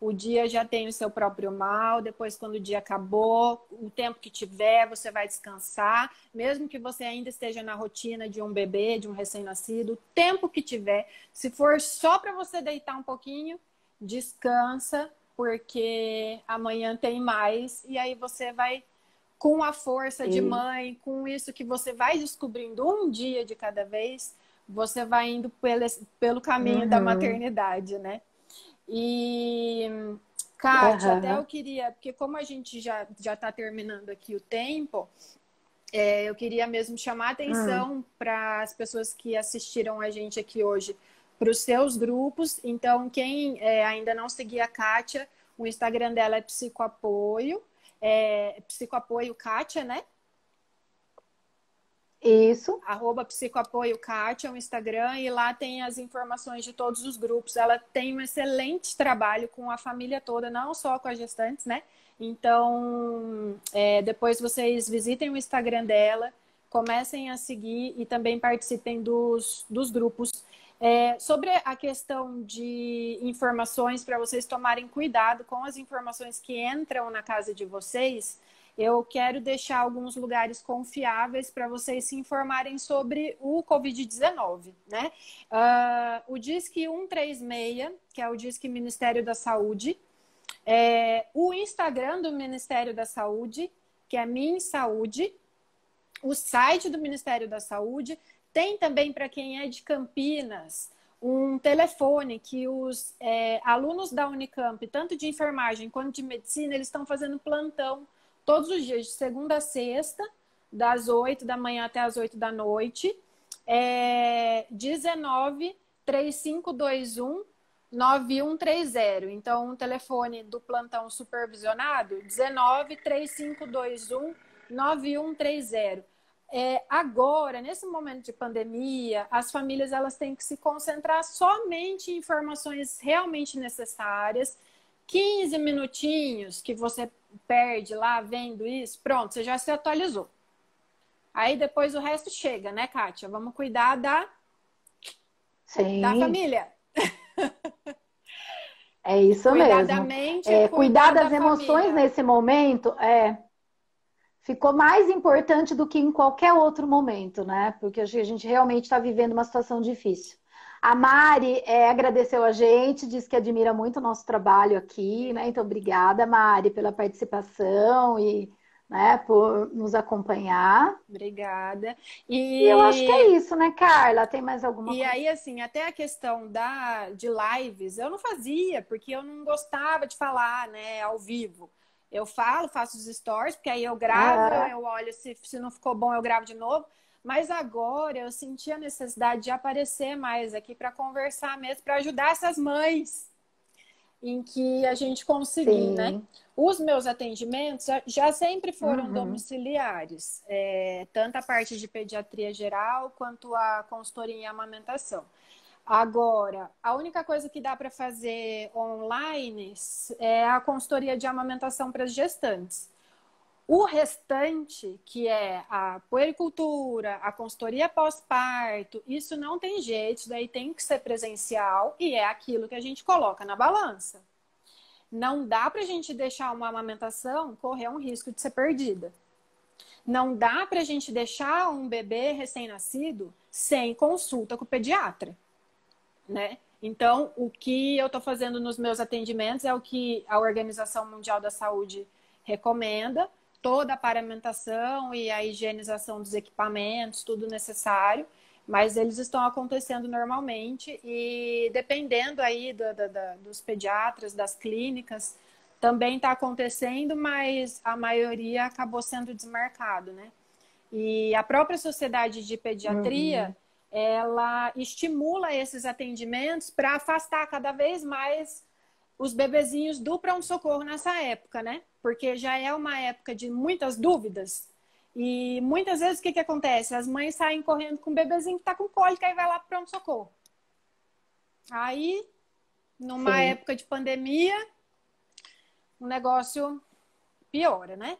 o dia já tem o seu próprio mal, depois quando o dia acabou, o tempo que tiver, você vai descansar, mesmo que você ainda esteja na rotina de um bebê, de um recém-nascido, o tempo que tiver, se for só para você deitar um pouquinho, descansa, porque amanhã tem mais e aí você vai com a força Sim. de mãe, com isso que você vai descobrindo um dia de cada vez, você vai indo pelo, pelo caminho uhum. da maternidade, né? E, Kátia, uhum. até eu queria, porque como a gente já já está terminando aqui o tempo, é, eu queria mesmo chamar a atenção uhum. para as pessoas que assistiram a gente aqui hoje para os seus grupos. Então, quem é, ainda não seguia a Kátia, o Instagram dela é Psicoapoio, é, Psicoapoio Kátia, né? Isso. Arroba Psicoapoio Kátia, é o Instagram, e lá tem as informações de todos os grupos. Ela tem um excelente trabalho com a família toda, não só com as gestantes, né? Então, é, depois vocês visitem o Instagram dela, comecem a seguir e também participem dos, dos grupos. É, sobre a questão de informações, para vocês tomarem cuidado com as informações que entram na casa de vocês, eu quero deixar alguns lugares confiáveis para vocês se informarem sobre o Covid-19, né? Uh, o Disque 136, que é o Disque Ministério da Saúde, é, o Instagram do Ministério da Saúde, que é Min Saúde, o site do Ministério da Saúde, tem também para quem é de Campinas um telefone que os é, alunos da Unicamp, tanto de enfermagem quanto de medicina, eles estão fazendo plantão todos os dias, de segunda a sexta, das 8 da manhã até as 8 da noite. É 19 3521 9130. Então, o telefone do plantão supervisionado, 19 3521 9130. É, agora, nesse momento de pandemia, as famílias elas têm que se concentrar somente em informações realmente necessárias. 15 minutinhos que você perde lá vendo isso, pronto, você já se atualizou. Aí depois o resto chega, né, Kátia? Vamos cuidar da, Sim. da família. É isso cuidar mesmo. Da mente, é, cuidar, das da emoções família. nesse momento é ficou mais importante do que em qualquer outro momento, né? Porque a gente realmente está vivendo uma situação difícil. A Mari é, agradeceu a gente, disse que admira muito o nosso trabalho aqui, né? Então, obrigada, Mari, pela participação e né, por nos acompanhar. Obrigada. E... e eu acho que é isso, né, Carla? Tem mais alguma e coisa? E aí, assim, até a questão da, de lives, eu não fazia, porque eu não gostava de falar, né, ao vivo. Eu falo, faço os stories, porque aí eu gravo, ah. eu olho, se, se não ficou bom, eu gravo de novo. Mas agora eu senti a necessidade de aparecer mais aqui para conversar mesmo, para ajudar essas mães em que a gente conseguiu, né? Os meus atendimentos já sempre foram uhum. domiciliares, é, tanto a parte de pediatria geral quanto a consultoria em amamentação. Agora, a única coisa que dá para fazer online é a consultoria de amamentação para as gestantes. O restante, que é a puericultura, a consultoria pós-parto, isso não tem jeito, daí tem que ser presencial e é aquilo que a gente coloca na balança. Não dá para a gente deixar uma amamentação correr um risco de ser perdida. Não dá para a gente deixar um bebê recém-nascido sem consulta com o pediatra, né? Então, o que eu estou fazendo nos meus atendimentos é o que a Organização Mundial da Saúde recomenda, toda a paramentação e a higienização dos equipamentos, tudo necessário, mas eles estão acontecendo normalmente e dependendo aí do, do, do, dos pediatras, das clínicas, também está acontecendo, mas a maioria acabou sendo desmarcado, né? E a própria sociedade de pediatria, uhum. ela estimula esses atendimentos para afastar cada vez mais os bebezinhos do pronto-socorro nessa época, né? Porque já é uma época de muitas dúvidas. E muitas vezes o que, que acontece? As mães saem correndo com o bebezinho que tá com cólica e vai lá pro pronto-socorro. Aí, numa Sim. época de pandemia, o negócio piora, né?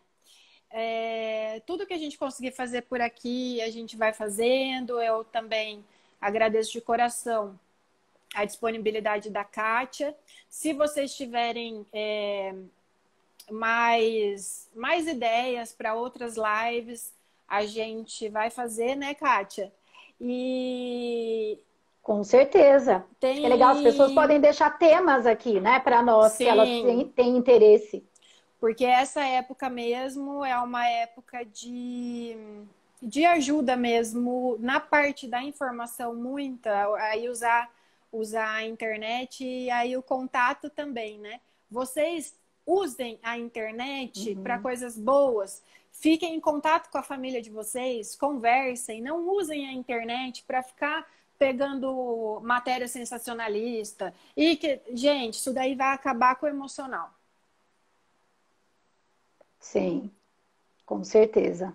É, tudo que a gente conseguir fazer por aqui, a gente vai fazendo. Eu também agradeço de coração a disponibilidade da Kátia. Se vocês tiverem é, mais, mais ideias para outras lives, a gente vai fazer, né, Kátia? E. Com certeza. Tem... É legal, as pessoas podem deixar temas aqui, né, para nós, Sim. que elas têm, têm interesse. Porque essa época mesmo é uma época de, de ajuda mesmo na parte da informação, muita. Aí usar usar a internet e aí o contato também, né? Vocês usem a internet uhum. para coisas boas. Fiquem em contato com a família de vocês, conversem, não usem a internet para ficar pegando matéria sensacionalista. E que, gente, isso daí vai acabar com o emocional. Sim, com certeza.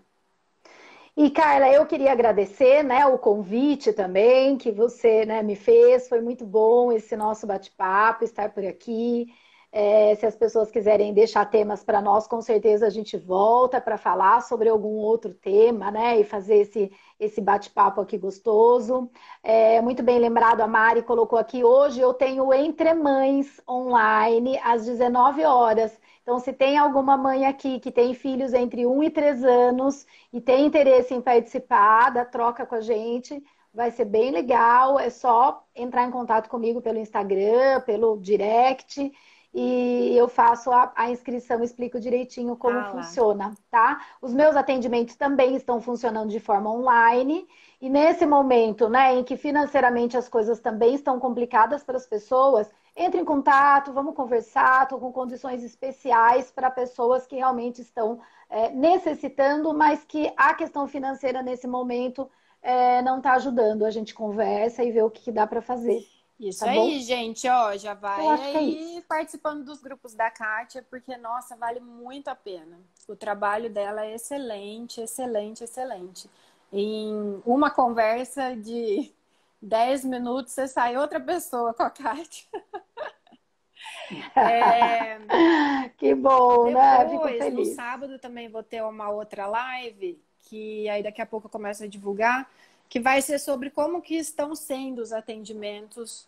E Carla, eu queria agradecer, né, o convite também que você, né, me fez. Foi muito bom esse nosso bate-papo, estar por aqui. É, se as pessoas quiserem deixar temas para nós, com certeza a gente volta para falar sobre algum outro tema, né? E fazer esse, esse bate-papo aqui gostoso. É, muito bem lembrado, a Mari colocou aqui. Hoje eu tenho Entre Mães online às 19 horas. Então, se tem alguma mãe aqui que tem filhos entre 1 e 3 anos e tem interesse em participar da troca com a gente, vai ser bem legal. É só entrar em contato comigo pelo Instagram, pelo direct e eu faço a, a inscrição, explico direitinho como ah, funciona, tá? Os meus atendimentos também estão funcionando de forma online. E nesse momento, né, em que financeiramente as coisas também estão complicadas para as pessoas, entre em contato, vamos conversar, estou com condições especiais para pessoas que realmente estão é, necessitando, mas que a questão financeira nesse momento é, não está ajudando. A gente conversa e vê o que, que dá para fazer. Isso tá aí, bom? gente, ó, já vai é aí é participando dos grupos da Kátia, porque, nossa, vale muito a pena. O trabalho dela é excelente, excelente, excelente. Em uma conversa de 10 minutos, você sai outra pessoa com a Kátia. é... Que bom, né? Fico feliz. No sábado também vou ter uma outra live, que aí daqui a pouco eu começo a divulgar, que vai ser sobre como que estão sendo os atendimentos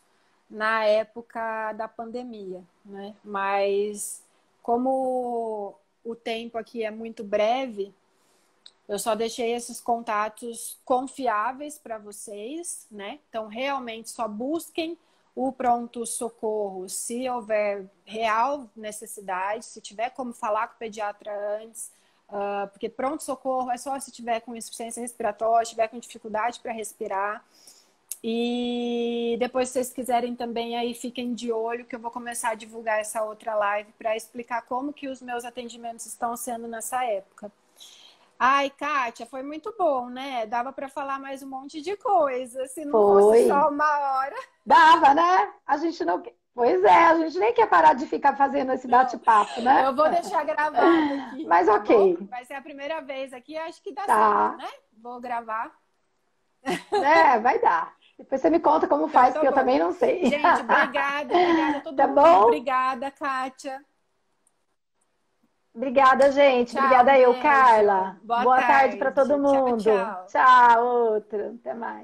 na época da pandemia, né? Mas como o tempo aqui é muito breve, eu só deixei esses contatos confiáveis para vocês, né? Então realmente só busquem o pronto socorro se houver real necessidade, se tiver como falar com o pediatra antes, uh, porque pronto socorro é só se tiver com insuficiência respiratória, tiver com dificuldade para respirar. E depois, se vocês quiserem também, aí fiquem de olho que eu vou começar a divulgar essa outra live para explicar como que os meus atendimentos estão sendo nessa época. Ai, Kátia, foi muito bom, né? Dava para falar mais um monte de coisa, se não foi. fosse só uma hora. Dava, né? A gente não. Pois é, a gente nem quer parar de ficar fazendo esse bate-papo, né? Eu vou deixar gravado aqui. Mas tá ok. Bom? Vai ser a primeira vez aqui, acho que dá tá. certo, né? Vou gravar. É, vai dar. Depois você me conta como então, faz, tá que eu também não sei. Gente, obrigada, obrigada a todo tá mundo. Bom? Obrigada, Kátia. Obrigada, gente. Tchau, obrigada beijo. eu, Carla. Boa, Boa tarde, tarde para todo mundo. Tchau, tchau. tchau, outro. Até mais.